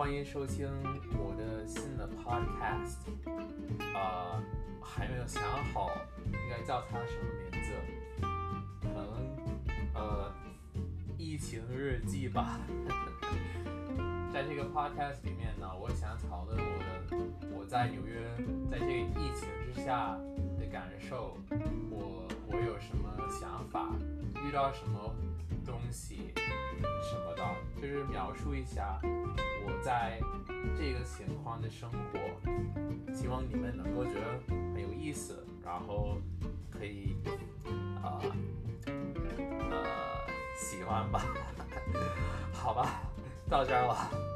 欢迎收听我的新的 podcast。呃，还没有想好应该叫它什么名字，可能呃疫情日记吧。在这个 podcast 里面呢，我想讨论我的我在纽约在这个疫情之下的感受，我我有什么想法，遇到什么东西，是描述一下我在这个情况的生活，希望你们能够觉得很有意思，然后可以呃呃喜欢吧，好吧，到这儿了。